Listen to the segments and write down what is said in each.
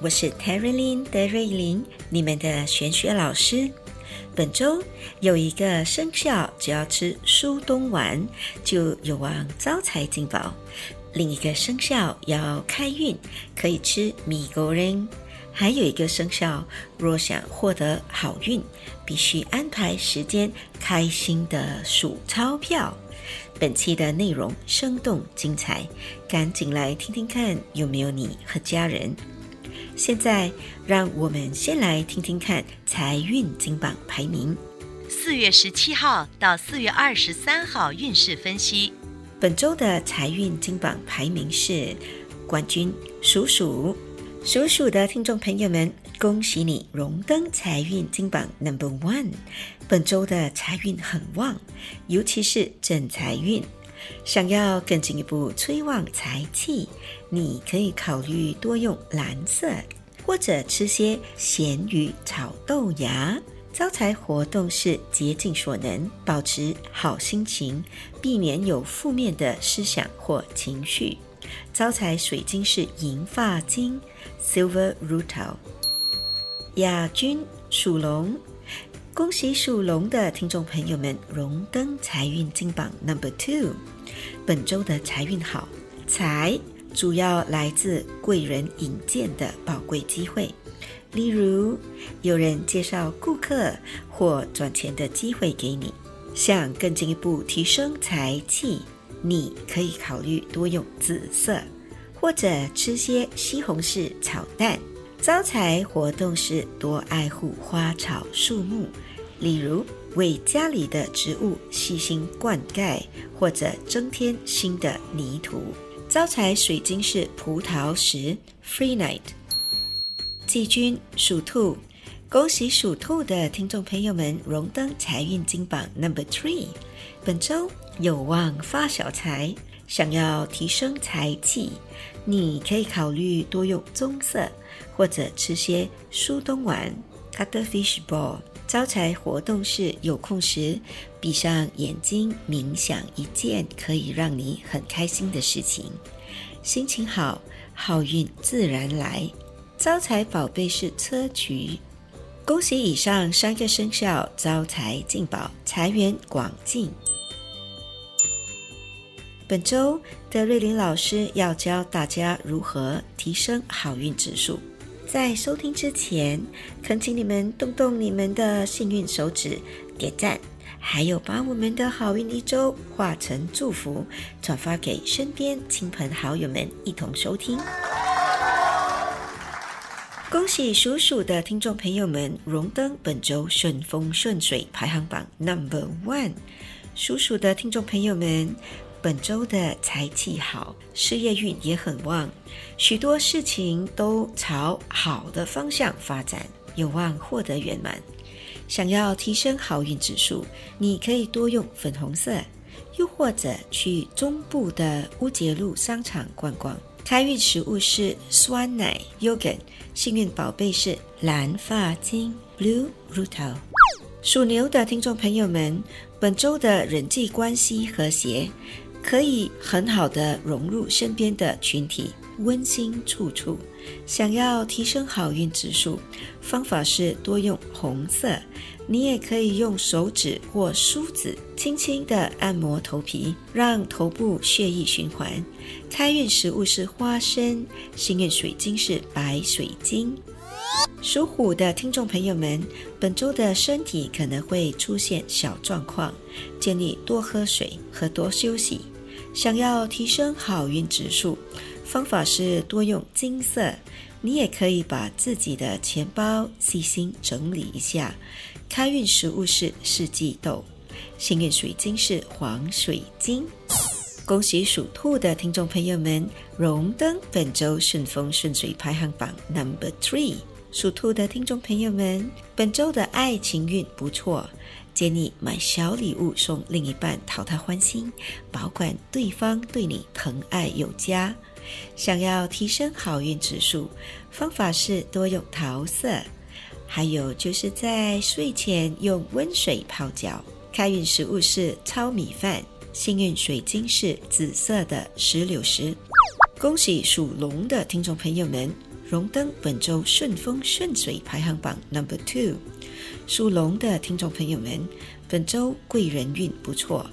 我是 Terry Lin 德瑞琳，你们的玄学老师。本周有一个生肖，只要吃苏东丸就有望招财进宝；另一个生肖要开运，可以吃米狗人；还有一个生肖，若想获得好运，必须安排时间，开心的数钞票。本期的内容生动精彩，赶紧来听听看有没有你和家人。现在，让我们先来听听看财运金榜排名。四月十七号到四月二十三号运势分析。本周的财运金榜排名是冠军属鼠，属鼠的听众朋友们，恭喜你荣登财运金榜 Number One。本周的财运很旺，尤其是正财运。想要更进一步催旺财气，你可以考虑多用蓝色，或者吃些咸鱼炒豆芽。招财活动是竭尽所能，保持好心情，避免有负面的思想或情绪。招财水晶是银发晶 （Silver Rutil）。亚军属龙。恭喜属龙的听众朋友们荣登财运金榜 Number Two。本周的财运好，财主要来自贵人引荐的宝贵机会，例如有人介绍顾客或赚钱的机会给你。想更进一步提升财气，你可以考虑多用紫色，或者吃些西红柿炒蛋。招财活动是多爱护花草树木。例如，为家里的植物细心灌溉，或者增添新的泥土。招财水晶是葡萄石 （Free Night）。季军属兔，恭喜属兔的听众朋友们荣登财运金榜 Number Three。本周有望发小财，想要提升财气，你可以考虑多用棕色，或者吃些苏东丸 （Cuttlefish Ball）。招财活动是有空时闭上眼睛冥想一件可以让你很开心的事情，心情好，好运自然来。招财宝贝是车菊，恭喜以上三个生肖招财进宝，财源广进。本周的瑞林老师要教大家如何提升好运指数。在收听之前，恳请你们动动你们的幸运手指，点赞，还有把我们的好运一周化成祝福，转发给身边亲朋好友们一同收听。恭喜属鼠的听众朋友们荣登本周顺风顺水排行榜 Number One。属鼠的听众朋友们。本周的财气好，事业运也很旺，许多事情都朝好的方向发展，有望获得圆满。想要提升好运指数，你可以多用粉红色，又或者去中部的乌节路商场逛逛。开运食物是酸奶 yogurt，幸运宝贝是蓝发晶 blue rutil。属牛的听众朋友们，本周的人际关系和谐。可以很好的融入身边的群体，温馨处处。想要提升好运指数，方法是多用红色。你也可以用手指或梳子轻轻的按摩头皮，让头部血液循环。开运食物是花生，幸运水晶是白水晶。属虎的听众朋友们，本周的身体可能会出现小状况，建议多喝水和多休息。想要提升好运指数，方法是多用金色。你也可以把自己的钱包细心整理一下。开运食物是四季豆，幸运水晶是黄水晶。恭喜属兔的听众朋友们，荣登本周顺风顺水排行榜 Number Three。属兔的听众朋友们，本周的爱情运不错，建议买小礼物送另一半，讨他欢心，保管对方对你疼爱有加。想要提升好运指数，方法是多用桃色，还有就是在睡前用温水泡脚。开运食物是糙米饭。幸运水晶是紫色的石榴石。恭喜属龙的听众朋友们，荣登本周顺风顺水排行榜 Number Two。属龙的听众朋友们，本周贵人运不错，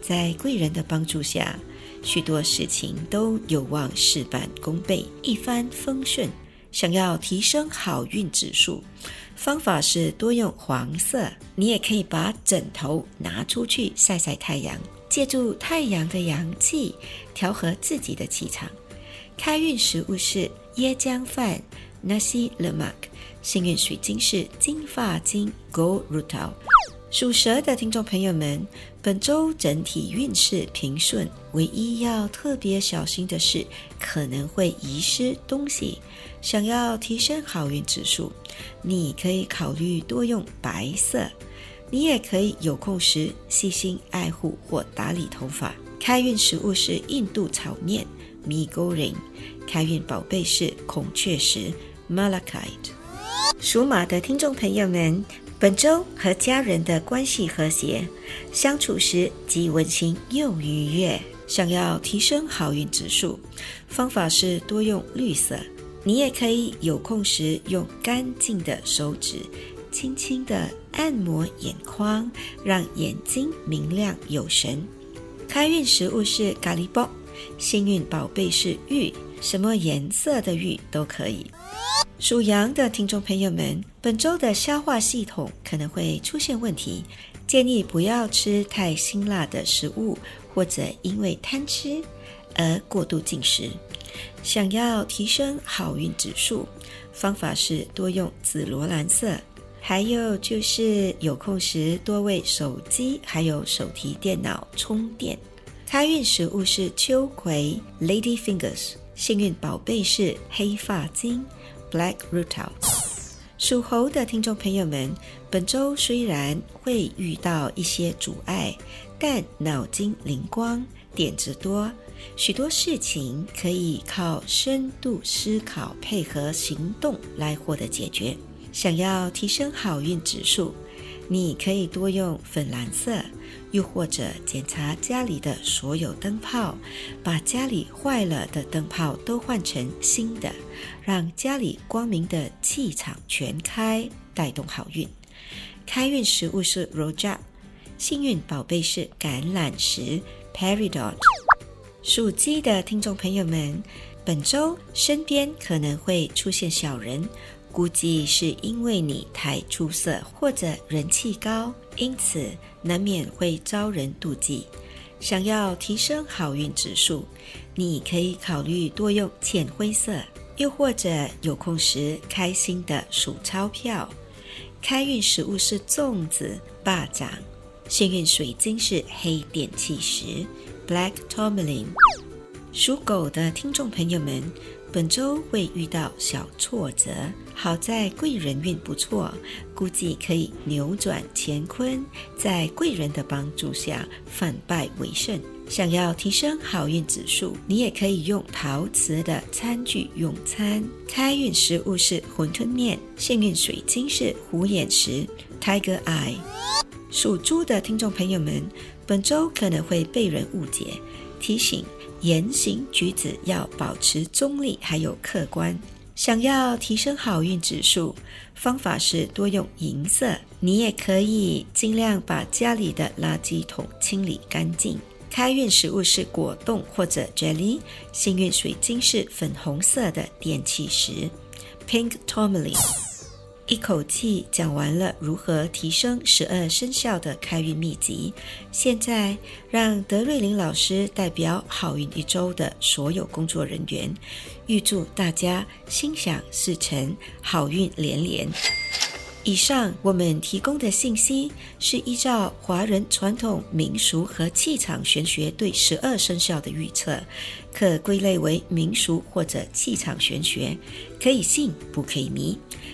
在贵人的帮助下，许多事情都有望事半功倍，一帆风顺。想要提升好运指数，方法是多用黄色。你也可以把枕头拿出去晒晒太阳。借助太阳的阳气调和自己的气场。开运食物是椰浆饭 （Nasi Lemak）。幸运水晶是金发晶 （Gold Rutil）。属蛇的听众朋友们，本周整体运势平顺，唯一要特别小心的是可能会遗失东西。想要提升好运指数，你可以考虑多用白色。你也可以有空时细心爱护或打理头发。开运食物是印度炒面 （Mi Goreng）。开运宝贝是孔雀石 （Malachite）。属马的听众朋友们，本周和家人的关系和谐，相处时既温馨又愉悦。想要提升好运指数，方法是多用绿色。你也可以有空时用干净的手指。轻轻的按摩眼眶，让眼睛明亮有神。开运食物是咖喱包，幸运宝贝是玉，什么颜色的玉都可以。属羊的听众朋友们，本周的消化系统可能会出现问题，建议不要吃太辛辣的食物，或者因为贪吃而过度进食。想要提升好运指数，方法是多用紫罗兰色。还有就是有空时多为手机还有手提电脑充电。开运食物是秋葵 （Lady Fingers），幸运宝贝是黑发晶 （Black Rutil）。属猴的听众朋友们，本周虽然会遇到一些阻碍，但脑筋灵光，点子多，许多事情可以靠深度思考配合行动来获得解决。想要提升好运指数，你可以多用粉蓝色，又或者检查家里的所有灯泡，把家里坏了的灯泡都换成新的，让家里光明的气场全开，带动好运。开运食物是 r o j a 幸运宝贝是橄榄石 Peridot。属鸡的听众朋友们，本周身边可能会出现小人。估计是因为你太出色或者人气高，因此难免会招人妒忌。想要提升好运指数，你可以考虑多用浅灰色，又或者有空时开心的数钞票。开运食物是粽子、巴掌，幸运水晶是黑电气石 （Black Tourmaline）。属狗的听众朋友们。本周会遇到小挫折，好在贵人运不错，估计可以扭转乾坤，在贵人的帮助下反败为胜。想要提升好运指数，你也可以用陶瓷的餐具用餐。开运食物是馄饨面，幸运水晶是虎眼石 （Tiger Eye）。属猪的听众朋友们，本周可能会被人误解，提醒。言行举止要保持中立，还有客观。想要提升好运指数，方法是多用银色。你也可以尽量把家里的垃圾桶清理干净。开运食物是果冻或者 jelly。幸运水晶是粉红色的电气石 Pink Tourmaline。一口气讲完了如何提升十二生肖的开运秘籍，现在让德瑞琳老师代表好运一周的所有工作人员，预祝大家心想事成，好运连连。以上我们提供的信息是依照华人传统民俗和气场玄学对十二生肖的预测，可归类为民俗或者气场玄学，可以信不可以迷，